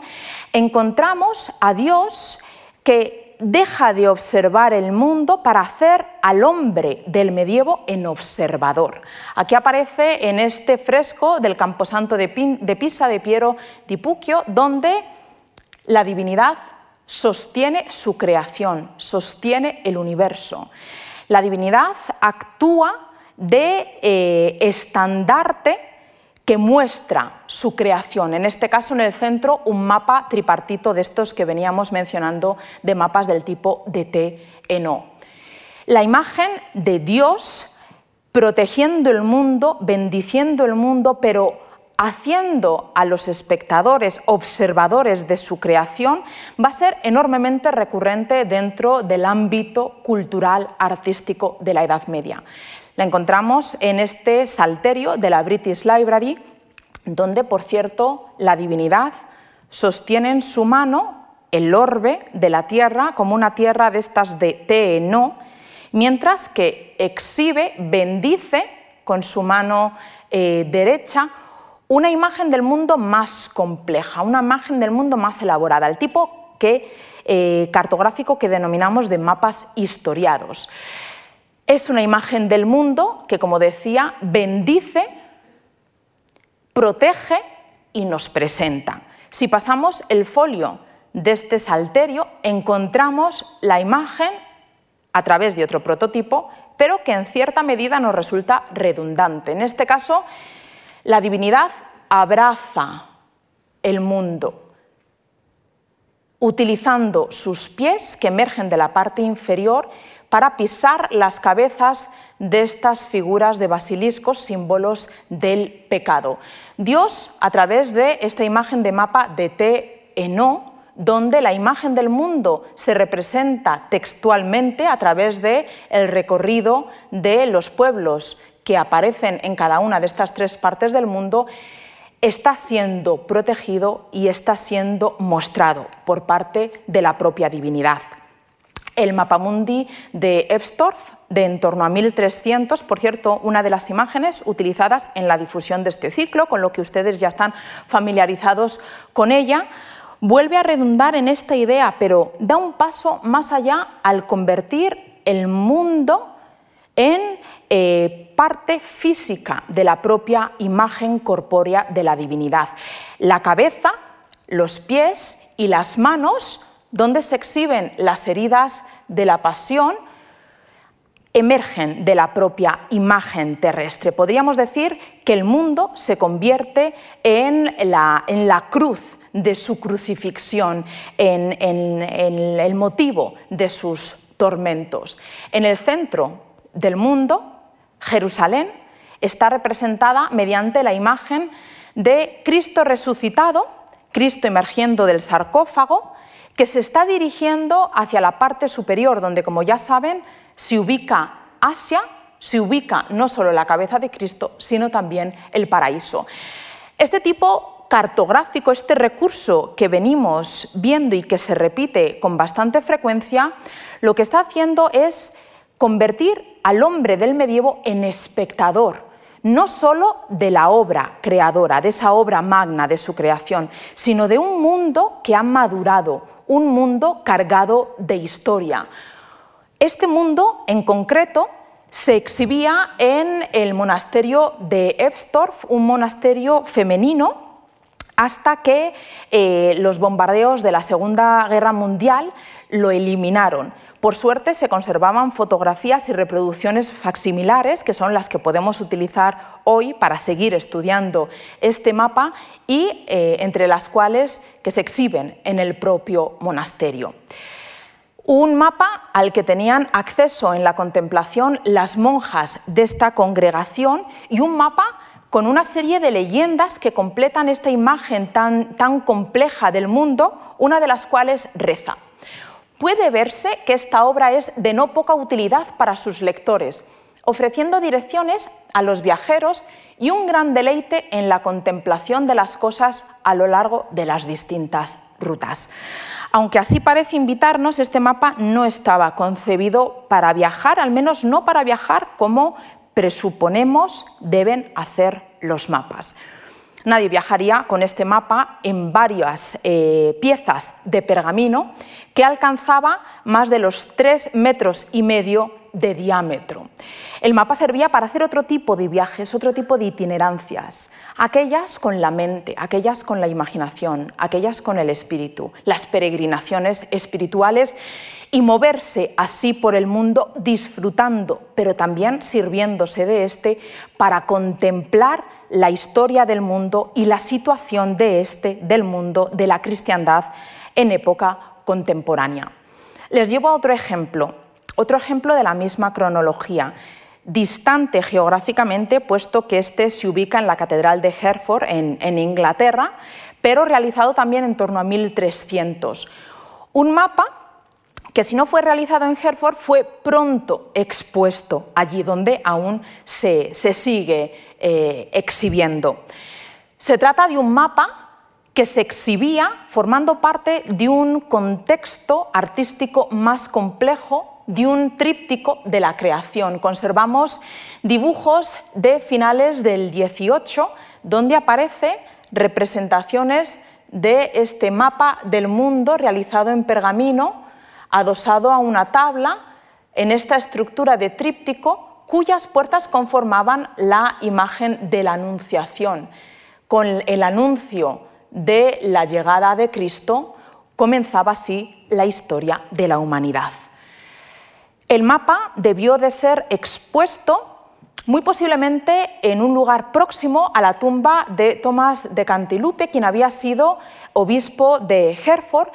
encontramos a Dios que deja de observar el mundo para hacer al hombre del medievo en observador. Aquí aparece en este fresco del Camposanto de, Pisa de Piero di Puccio, donde la divinidad sostiene su creación, sostiene el universo. La divinidad actúa de eh, estandarte que muestra su creación. En este caso, en el centro, un mapa tripartito de estos que veníamos mencionando, de mapas del tipo de T en O. La imagen de Dios protegiendo el mundo, bendiciendo el mundo, pero haciendo a los espectadores observadores de su creación, va a ser enormemente recurrente dentro del ámbito cultural artístico de la Edad Media. La encontramos en este salterio de la British Library, donde, por cierto, la divinidad sostiene en su mano el orbe de la tierra como una tierra de estas de té no, mientras que exhibe, bendice con su mano eh, derecha una imagen del mundo más compleja, una imagen del mundo más elaborada, el tipo que, eh, cartográfico que denominamos de mapas historiados. Es una imagen del mundo que, como decía, bendice, protege y nos presenta. Si pasamos el folio de este salterio, encontramos la imagen a través de otro prototipo, pero que en cierta medida nos resulta redundante. En este caso, la divinidad abraza el mundo, utilizando sus pies que emergen de la parte inferior para pisar las cabezas de estas figuras de basiliscos, símbolos del pecado. Dios, a través de esta imagen de mapa de Te Eno, donde la imagen del mundo se representa textualmente a través de el recorrido de los pueblos que aparecen en cada una de estas tres partes del mundo, está siendo protegido y está siendo mostrado por parte de la propia divinidad. El mapamundi de Ebstorff, de en torno a 1300, por cierto, una de las imágenes utilizadas en la difusión de este ciclo, con lo que ustedes ya están familiarizados con ella, vuelve a redundar en esta idea, pero da un paso más allá al convertir el mundo en eh, parte física de la propia imagen corpórea de la divinidad. La cabeza, los pies y las manos, donde se exhiben las heridas de la pasión, emergen de la propia imagen terrestre. Podríamos decir que el mundo se convierte en la, en la cruz de su crucifixión, en, en el motivo de sus tormentos. En el centro del mundo, Jerusalén, está representada mediante la imagen de Cristo resucitado, Cristo emergiendo del sarcófago, que se está dirigiendo hacia la parte superior, donde, como ya saben, se ubica Asia, se ubica no solo la cabeza de Cristo, sino también el paraíso. Este tipo cartográfico, este recurso que venimos viendo y que se repite con bastante frecuencia, lo que está haciendo es convertir al hombre del medievo en espectador, no solo de la obra creadora, de esa obra magna de su creación, sino de un mundo que ha madurado, un mundo cargado de historia. Este mundo en concreto se exhibía en el monasterio de Ebstorf, un monasterio femenino, hasta que eh, los bombardeos de la Segunda Guerra Mundial lo eliminaron. Por suerte se conservaban fotografías y reproducciones facsimilares, que son las que podemos utilizar hoy para seguir estudiando este mapa y eh, entre las cuales que se exhiben en el propio monasterio. Un mapa al que tenían acceso en la contemplación las monjas de esta congregación y un mapa con una serie de leyendas que completan esta imagen tan, tan compleja del mundo, una de las cuales reza puede verse que esta obra es de no poca utilidad para sus lectores, ofreciendo direcciones a los viajeros y un gran deleite en la contemplación de las cosas a lo largo de las distintas rutas. Aunque así parece invitarnos, este mapa no estaba concebido para viajar, al menos no para viajar como presuponemos deben hacer los mapas. Nadie viajaría con este mapa en varias eh, piezas de pergamino que alcanzaba más de los tres metros y medio de diámetro. El mapa servía para hacer otro tipo de viajes, otro tipo de itinerancias, aquellas con la mente, aquellas con la imaginación, aquellas con el espíritu, las peregrinaciones espirituales y moverse así por el mundo disfrutando, pero también sirviéndose de este para contemplar la historia del mundo y la situación de este, del mundo, de la cristiandad en época contemporánea. Les llevo a otro ejemplo, otro ejemplo de la misma cronología. distante geográficamente, puesto que este se ubica en la Catedral de Hereford, en, Inglaterra, pero realizado también en torno a 1300. Un mapa que si no fue realizado en Hereford fue pronto expuesto allí donde aún se, sigue eh, exhibiendo. Se trata de un mapa que se exhibía formando parte de un contexto artístico más complejo, de un tríptico de la creación. Conservamos dibujos de finales del 18 donde aparece representaciones de este mapa del mundo realizado en pergamino, adosado a una tabla en esta estructura de tríptico cuyas puertas conformaban la imagen de la Anunciación. Con el anuncio de la llegada de Cristo, comenzaba así la historia de la humanidad. El mapa debió de ser expuesto muy posiblemente en un lugar próximo a la tumba de Tomás de Cantilupe, quien había sido obispo de Hereford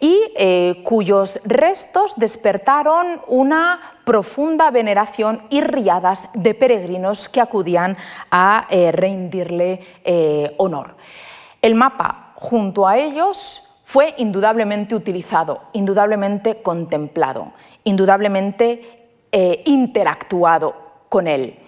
y eh, cuyos restos despertaron una profunda veneración y riadas de peregrinos que acudían a eh, rendirle eh, honor. El mapa, junto a ellos, fue indudablemente utilizado, indudablemente contemplado, indudablemente eh, interactuado con él.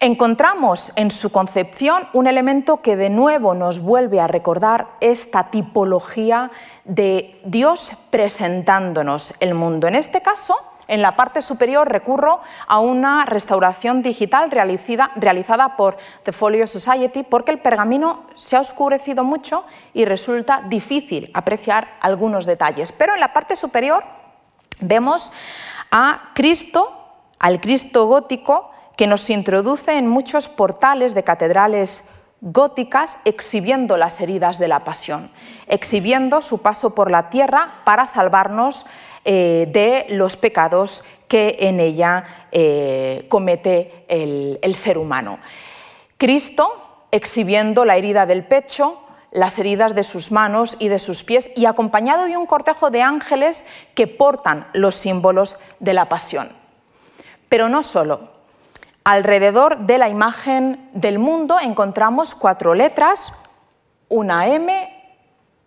Encontramos en su concepción un elemento que de nuevo nos vuelve a recordar esta tipología de Dios presentándonos el mundo. En este caso, en la parte superior recurro a una restauración digital realizada, por The Folio Society porque el pergamino se ha oscurecido mucho y resulta difícil apreciar algunos detalles. Pero en la parte superior vemos a Cristo, al Cristo gótico, que nos introduce en muchos portales de catedrales góticas exhibiendo las heridas de la pasión, exhibiendo su paso por la tierra para salvarnos eh, de los pecados que en ella eh, comete el, ser humano. Cristo exhibiendo la herida del pecho, las heridas de sus manos y de sus pies y acompañado de un cortejo de ángeles que portan los símbolos de la pasión. Pero no solo. Alrededor de la imagen del mundo encontramos cuatro letras, una M,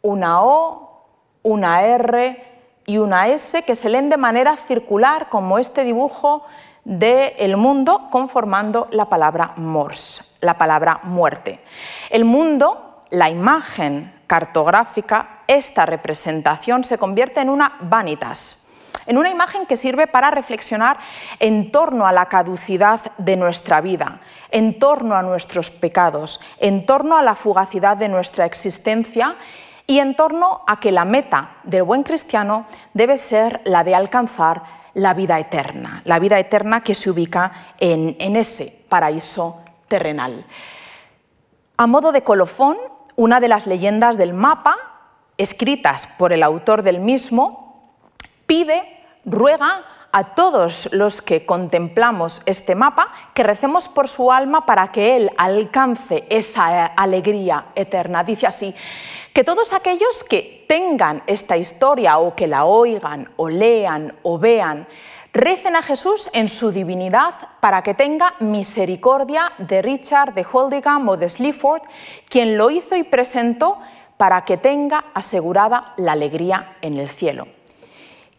una O, una R y una S que se leen de manera circular, como este dibujo del el mundo, conformando la palabra mors, la palabra muerte. El mundo, la imagen cartográfica, esta representación se convierte en una vanitas, en una imagen que sirve para reflexionar en torno a la caducidad de nuestra vida, en torno a nuestros pecados, en torno a la fugacidad de nuestra existencia y en torno a que la meta del buen cristiano debe ser la de alcanzar la vida eterna, la vida eterna que se ubica en, ese paraíso terrenal. A modo de colofón, una de las leyendas del mapa, escritas por el autor del mismo, pide, ruega a todos los que contemplamos este mapa que recemos por su alma para que él alcance esa alegría eterna. Dice así, que todos aquellos que tengan esta historia o que la oigan o lean o vean, recen a Jesús en su divinidad para que tenga misericordia de Richard, de Holdingham o de Sleaford, quien lo hizo y presentó para que tenga asegurada la alegría en el cielo.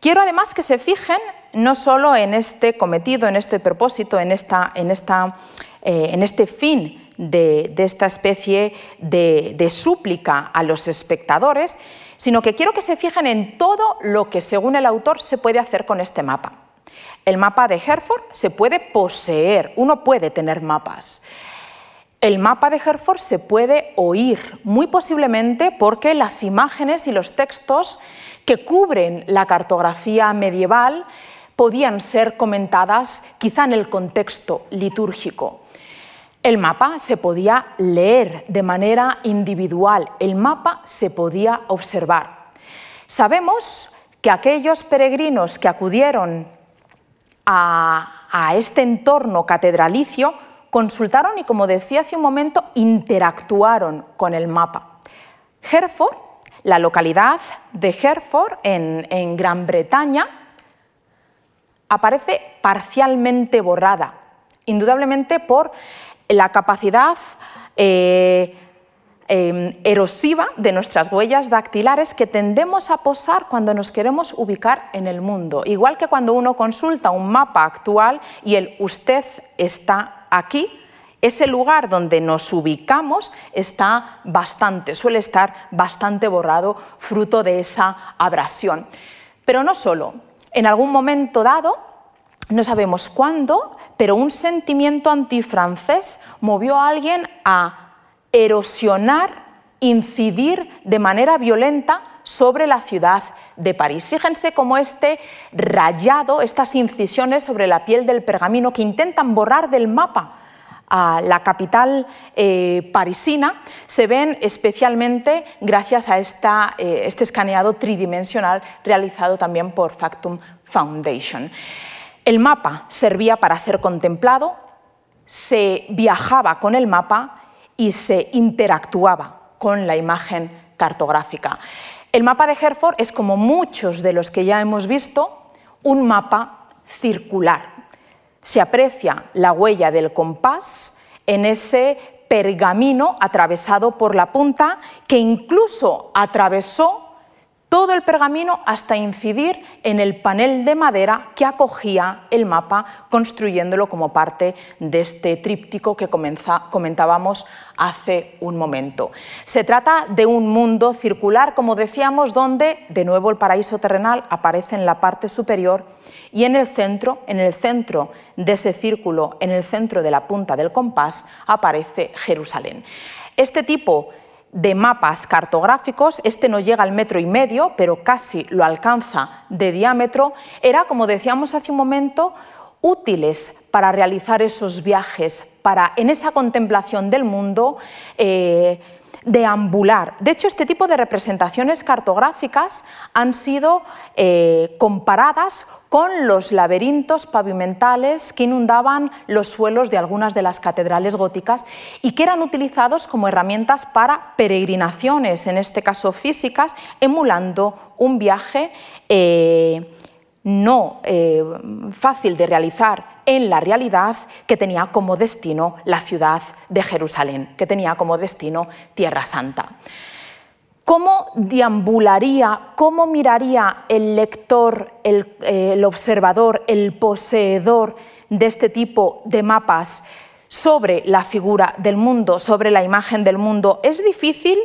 Quiero además que se fijen no solo en este cometido, en este propósito, en, esta, en, esta, eh, en este fin de, esta especie de, súplica a los espectadores, sino que quiero que se fijen en todo lo que, según el autor, se puede hacer con este mapa. El mapa de Hereford se puede poseer, uno puede tener mapas. El mapa de Hereford se puede oír, muy posiblemente porque las imágenes y los textos que cubren la cartografía medieval podían ser comentadas quizá en el contexto litúrgico. El mapa se podía leer de manera individual, el mapa se podía observar. Sabemos que aquellos peregrinos que acudieron a, este entorno catedralicio consultaron y, como decía hace un momento, interactuaron con el mapa. Hereford, la localidad de Hereford en Gran Bretaña, aparece parcialmente borrada indudablemente por la capacidad eh, em, erosiva de nuestras huellas dactilares que tendemos a posar cuando nos queremos ubicar en el mundo. Igual que cuando uno consulta un mapa actual y el usted está aquí, ese lugar donde nos ubicamos está bastante, suele estar bastante borrado, fruto de esa abrasión. Pero no solo, en algún momento dado, no sabemos cuándo, pero un sentimiento antifrancés movió a alguien a erosionar, incidir de manera violenta sobre la ciudad de París. Fíjense cómo este rayado, estas incisiones sobre la piel del pergamino que intentan borrar del mapa a la capital eh, parisina se ven especialmente gracias a eh, este escaneado tridimensional realizado también por Factum Foundation. El mapa servía para ser contemplado, se viajaba con el mapa y se interactuaba con la imagen cartográfica. El mapa de Hereford es, como muchos de los que ya hemos visto, un mapa circular se aprecia la huella del compás en ese pergamino atravesado por la punta que incluso atravesó todo el pergamino hasta incidir en el panel de madera que acogía el mapa, construyéndolo como parte de este tríptico que comentábamos hace un momento. Se trata de un mundo circular, como decíamos, donde de nuevo el paraíso terrenal aparece en la parte superior y en el centro, en el centro de ese círculo, en el centro de la punta del compás, aparece Jerusalén. Este tipo de mapas cartográficos, este no llega al metro y medio, pero casi lo alcanza de diámetro, era, como decíamos hace un momento, útiles para realizar esos viajes, para en esa contemplación del mundo eh, deambular. De hecho, este tipo de representaciones cartográficas han sido eh, comparadas con los laberintos pavimentales que inundaban los suelos de algunas de las catedrales góticas y que eran utilizados como herramientas para peregrinaciones, en este caso físicas, emulando un viaje eh, no eh, fácil de realizar en la realidad que tenía como destino la ciudad de Jerusalén, que tenía como destino Tierra Santa. ¿Cómo deambularía, cómo miraría el lector, eh, el observador, el poseedor de este tipo de mapas sobre la figura del mundo, sobre la imagen del mundo? Es difícil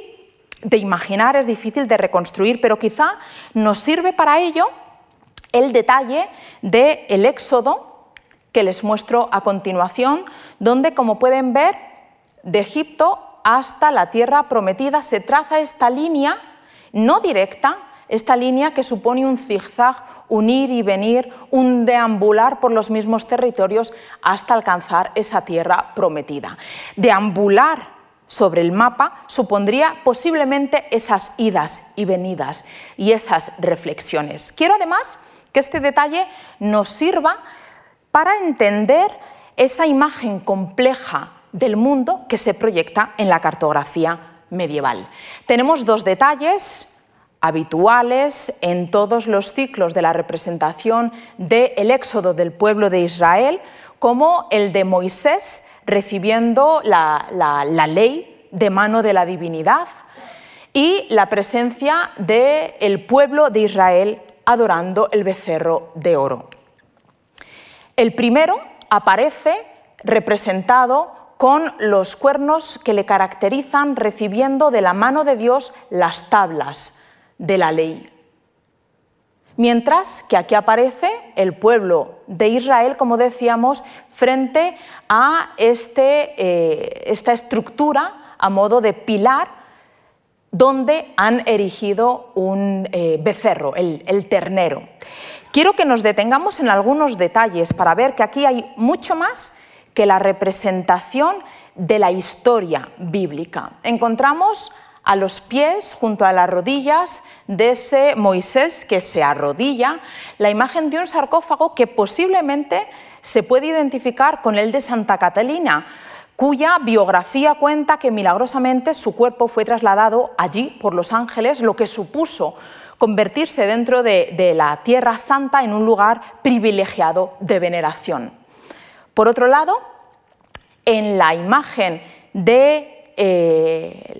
de imaginar, es difícil de reconstruir, pero quizá nos sirve para ello el detalle del el éxodo que les muestro a continuación, donde, como pueden ver, de Egipto hasta la tierra prometida se traza esta línea no directa, esta línea que supone un zigzag, un ir y venir, un deambular por los mismos territorios hasta alcanzar esa tierra prometida. Deambular sobre el mapa supondría posiblemente esas idas y venidas y esas reflexiones. Quiero además que este detalle nos sirva para entender esa imagen compleja del mundo que se proyecta en la cartografía medieval. Tenemos dos detalles habituales en todos los ciclos de la representación del éxodo del pueblo de Israel, como el de Moisés recibiendo la, ley de mano de la divinidad y la presencia del pueblo de Israel adorando el becerro de oro. El primero aparece representado con los cuernos que le caracterizan recibiendo de la mano de Dios las tablas de la ley. Mientras que aquí aparece el pueblo de Israel, como decíamos, frente a este, eh, esta estructura a modo de pilar donde han erigido un eh, becerro, el, el ternero. Quiero que nos detengamos en algunos detalles para ver que aquí hay mucho más que la representación de la historia bíblica. Encontramos a los pies, junto a las rodillas de ese Moisés que se arrodilla, la imagen de un sarcófago que posiblemente se puede identificar con el de Santa Catalina, cuya biografía cuenta que milagrosamente su cuerpo fue trasladado allí por los ángeles, lo que supuso convertirse dentro de, la Tierra Santa en un lugar privilegiado de veneración. Por otro lado, en la imagen de eh,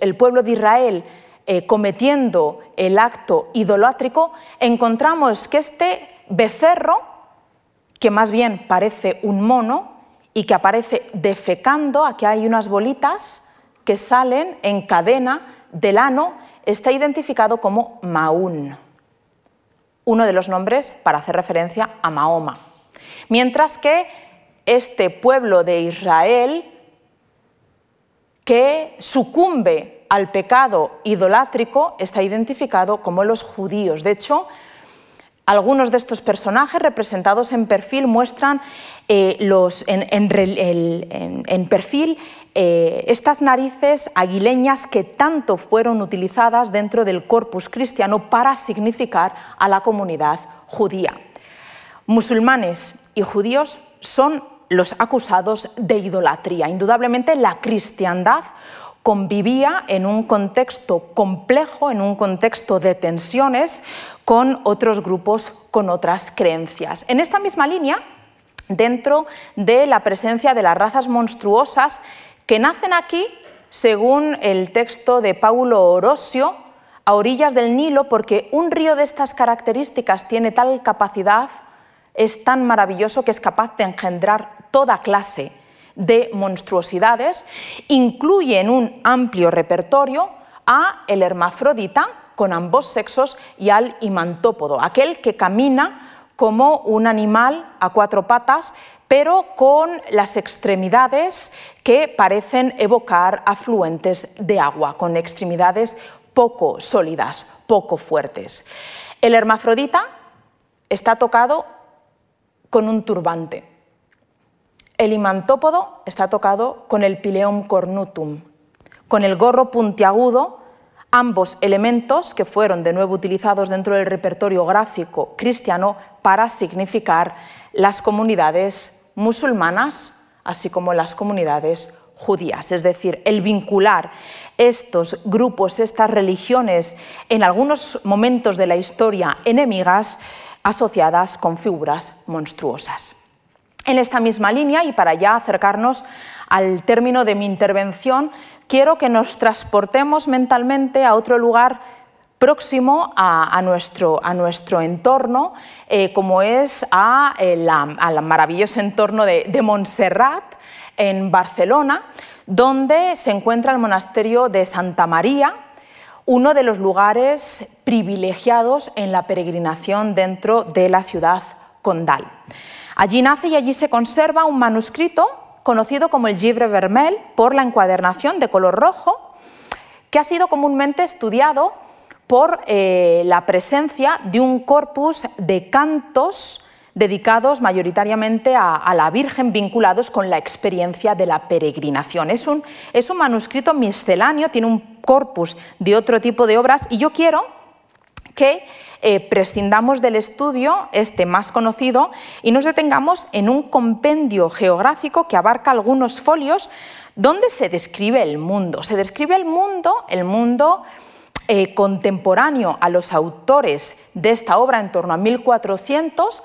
el pueblo de Israel eh, cometiendo el acto idolátrico, encontramos que este becerro, que más bien parece un mono y que aparece defecando, aquí hay unas bolitas que salen en cadena del ano, está identificado como Maún, uno de los nombres para hacer referencia a Mahoma. Mientras que este pueblo de Israel, que sucumbe al pecado idolátrico, está identificado como los judíos. De hecho, algunos de estos personajes representados en perfil muestran eh, en, perfil eh, estas narices aguileñas que tanto fueron utilizadas dentro del corpus cristiano para significar a la comunidad judía. Musulmanes y judíos son los acusados de idolatría. Indudablemente la cristiandad convivía en un contexto complejo, en un contexto de tensiones con otros grupos, con otras creencias. En esta misma línea, dentro de la presencia de las razas monstruosas que nacen aquí, según el texto de Paulo Orosio, a orillas del Nilo, porque un río de estas características tiene tal capacidad, es tan maravilloso que es capaz de engendrar toda clase de monstruosidades, incluye en un amplio repertorio a el hermafrodita con ambos sexos y al imantópodo, aquel que camina como un animal a cuatro patas, pero con las extremidades que parecen evocar afluentes de agua, con extremidades poco sólidas, poco fuertes. El hermafrodita está tocado con un turbante. El imantópodo está tocado con el pileum cornutum, con el gorro puntiagudo, ambos elementos que fueron de nuevo utilizados dentro del repertorio gráfico cristiano para significar las comunidades musulmanas, así como las comunidades judías, es decir, el vincular estos grupos, estas religiones, en algunos momentos de la historia enemigas, asociadas con figuras monstruosas. En esta misma línea, y para ya acercarnos al término de mi intervención, quiero que nos transportemos mentalmente a otro lugar próximo a, nuestro, a nuestro, entorno, eh, como es al maravilloso entorno de, de Montserrat, en Barcelona, donde se encuentra el monasterio de Santa María, uno de los lugares privilegiados en la peregrinación dentro de la ciudad condal. Allí nace y allí se conserva un manuscrito conocido como el Gibre Vermel por la encuadernación de color rojo, que ha sido comúnmente estudiado por eh, la presencia de un corpus de cantos dedicados mayoritariamente a, la Virgen, vinculados con la experiencia de la peregrinación. Es un, es un manuscrito misceláneo, tiene un corpus de otro tipo de obras y yo quiero que eh, prescindamos del estudio, este más conocido, y nos detengamos en un compendio geográfico que abarca algunos folios donde se describe el mundo. Se describe el mundo, el mundo eh, contemporáneo a los autores de esta obra en torno a 1400,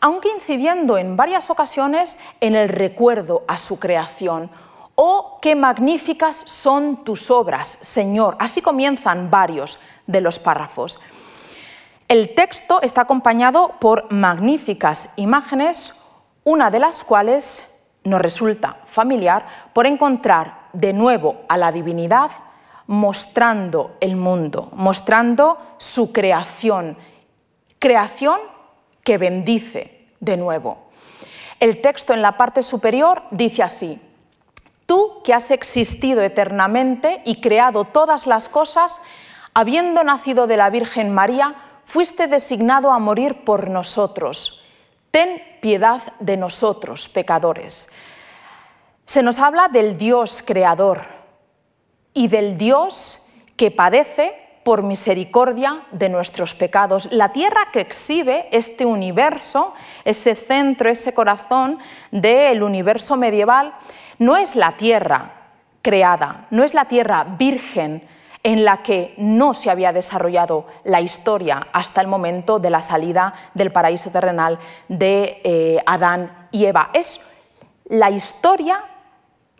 aunque incidiendo en varias ocasiones en el recuerdo a su creación. Oh, qué magníficas son tus obras, Señor. Así comienzan varios de los párrafos. El texto está acompañado por magníficas imágenes, una de las cuales nos resulta familiar por encontrar de nuevo a la divinidad mostrando el mundo, mostrando su creación, creación que bendice de nuevo. El texto en la parte superior dice así, Tú que has existido eternamente y creado todas las cosas, habiendo nacido de la Virgen María, fuiste designado a morir por nosotros. Ten piedad de nosotros, pecadores. Se nos habla del Dios creador y del Dios que padece por misericordia de nuestros pecados. La tierra que exhibe este universo, ese centro, ese corazón del universo medieval, no es la tierra creada, no es la tierra virgen, en la que no se había desarrollado la historia hasta el momento de la salida del paraíso terrenal de eh, Adán y Eva. Es la historia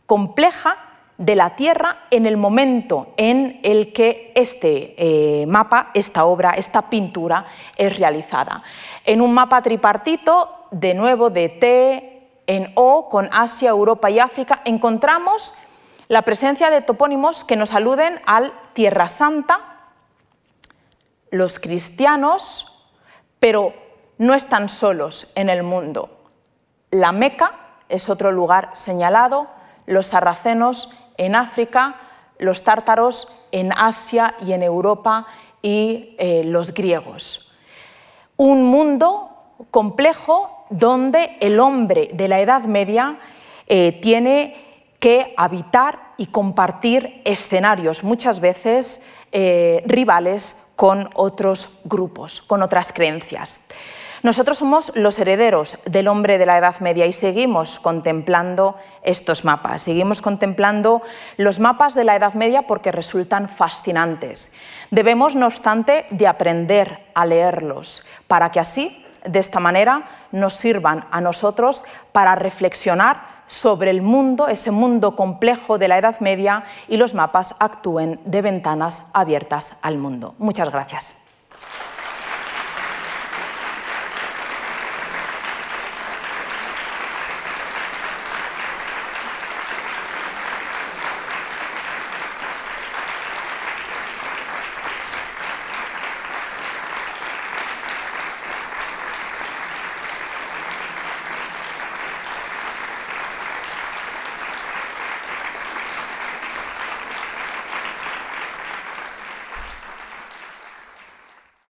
compleja de la Tierra en el momento en el que este eh, mapa, esta obra, esta pintura es realizada. En un mapa tripartito, de nuevo de T en O, con Asia, Europa y África, encontramos la presencia de topónimos que nos aluden al Tierra Santa, los cristianos, pero no están solos en el mundo. La Meca es otro lugar señalado, los sarracenos en África, los tártaros en Asia y en Europa y eh, los griegos. Un mundo complejo donde el hombre de la Edad Media eh, tiene que habitar y compartir escenarios, muchas veces eh, rivales con otros grupos, con otras creencias. Nosotros somos los herederos del hombre de la Edad Media y seguimos contemplando estos mapas, seguimos contemplando los mapas de la Edad Media porque resultan fascinantes. Debemos, no obstante, de aprender a leerlos para que así, de esta manera, nos sirvan a nosotros para reflexionar sobre el mundo, ese mundo complejo de la Edad Media y los mapas actúen de ventanas abiertas al mundo. Muchas gracias.